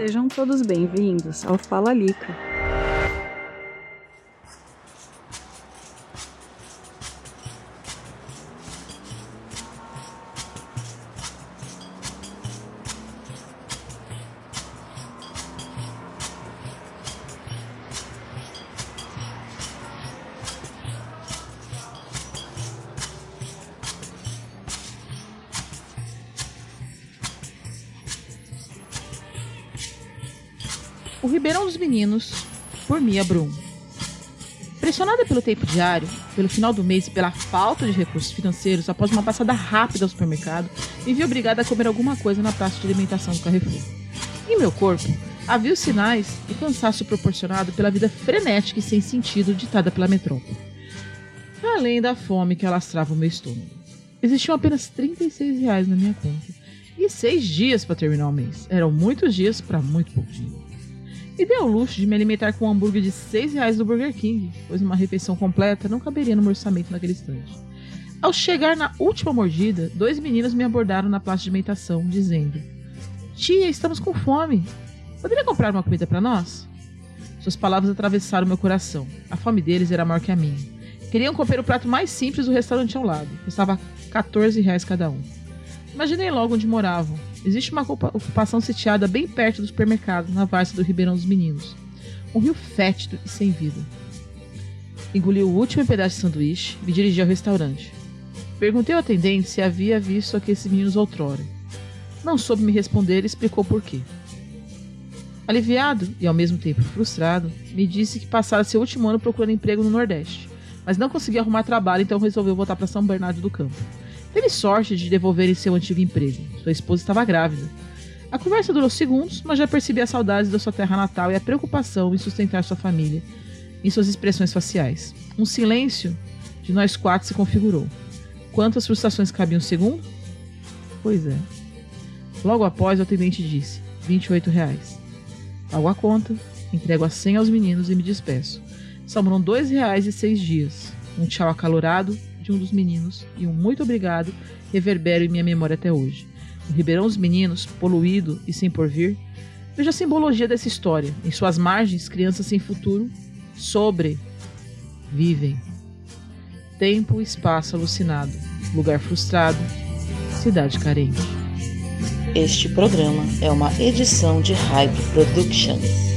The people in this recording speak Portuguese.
Sejam todos bem-vindos ao Fala Lica. O Ribeirão dos Meninos, por Mia Brum. Pressionada pelo tempo diário, pelo final do mês e pela falta de recursos financeiros, após uma passada rápida ao supermercado, me vi obrigada a comer alguma coisa na praça de alimentação do Carrefour. Em meu corpo, havia os sinais do cansaço proporcionado pela vida frenética e sem sentido ditada pela metrópole. Além da fome que alastrava o meu estômago. Existiam apenas 36 reais na minha conta. E seis dias para terminar o mês. Eram muitos dias para muito pouco dinheiro e deu o luxo de me alimentar com um hambúrguer de 6 reais do Burger King, pois uma refeição completa não caberia no meu orçamento naquele instante. Ao chegar na última mordida, dois meninos me abordaram na praça de alimentação, dizendo: Tia, estamos com fome. Poderia comprar uma comida para nós? Suas palavras atravessaram meu coração. A fome deles era maior que a minha. Queriam comer o prato mais simples do restaurante ao lado. Custava 14 reais cada um. Imaginei logo onde moravam, Existe uma ocupação sitiada bem perto do supermercado, na várzea do Ribeirão dos Meninos. Um rio fétido e sem vida. Engoli o último pedaço de sanduíche e me dirigi ao restaurante. Perguntei ao atendente se havia visto aqueles meninos outrora. Não soube me responder e explicou por quê. Aliviado e ao mesmo tempo frustrado, me disse que passara seu último ano procurando emprego no Nordeste, mas não conseguia arrumar trabalho, então resolveu voltar para São Bernardo do Campo. Teve sorte de devolverem seu antigo emprego. Sua esposa estava grávida. A conversa durou segundos, mas já percebi as saudades da sua terra natal e a preocupação em sustentar sua família, em suas expressões faciais. Um silêncio de nós quatro se configurou. Quantas frustrações cabiam segundo? Pois é. Logo após, o atendente disse: 28 reais. Pago a conta, entrego a 100 aos meninos e me despeço. Sobraram dois reais e seis dias. Um tchau acalorado de um dos meninos e um muito obrigado reverbero em minha memória até hoje. O Ribeirão dos Meninos, poluído e sem porvir, veja a simbologia dessa história. Em suas margens, crianças sem futuro sobrevivem. Tempo e espaço alucinado, lugar frustrado, cidade carente. Este programa é uma edição de Hype Productions.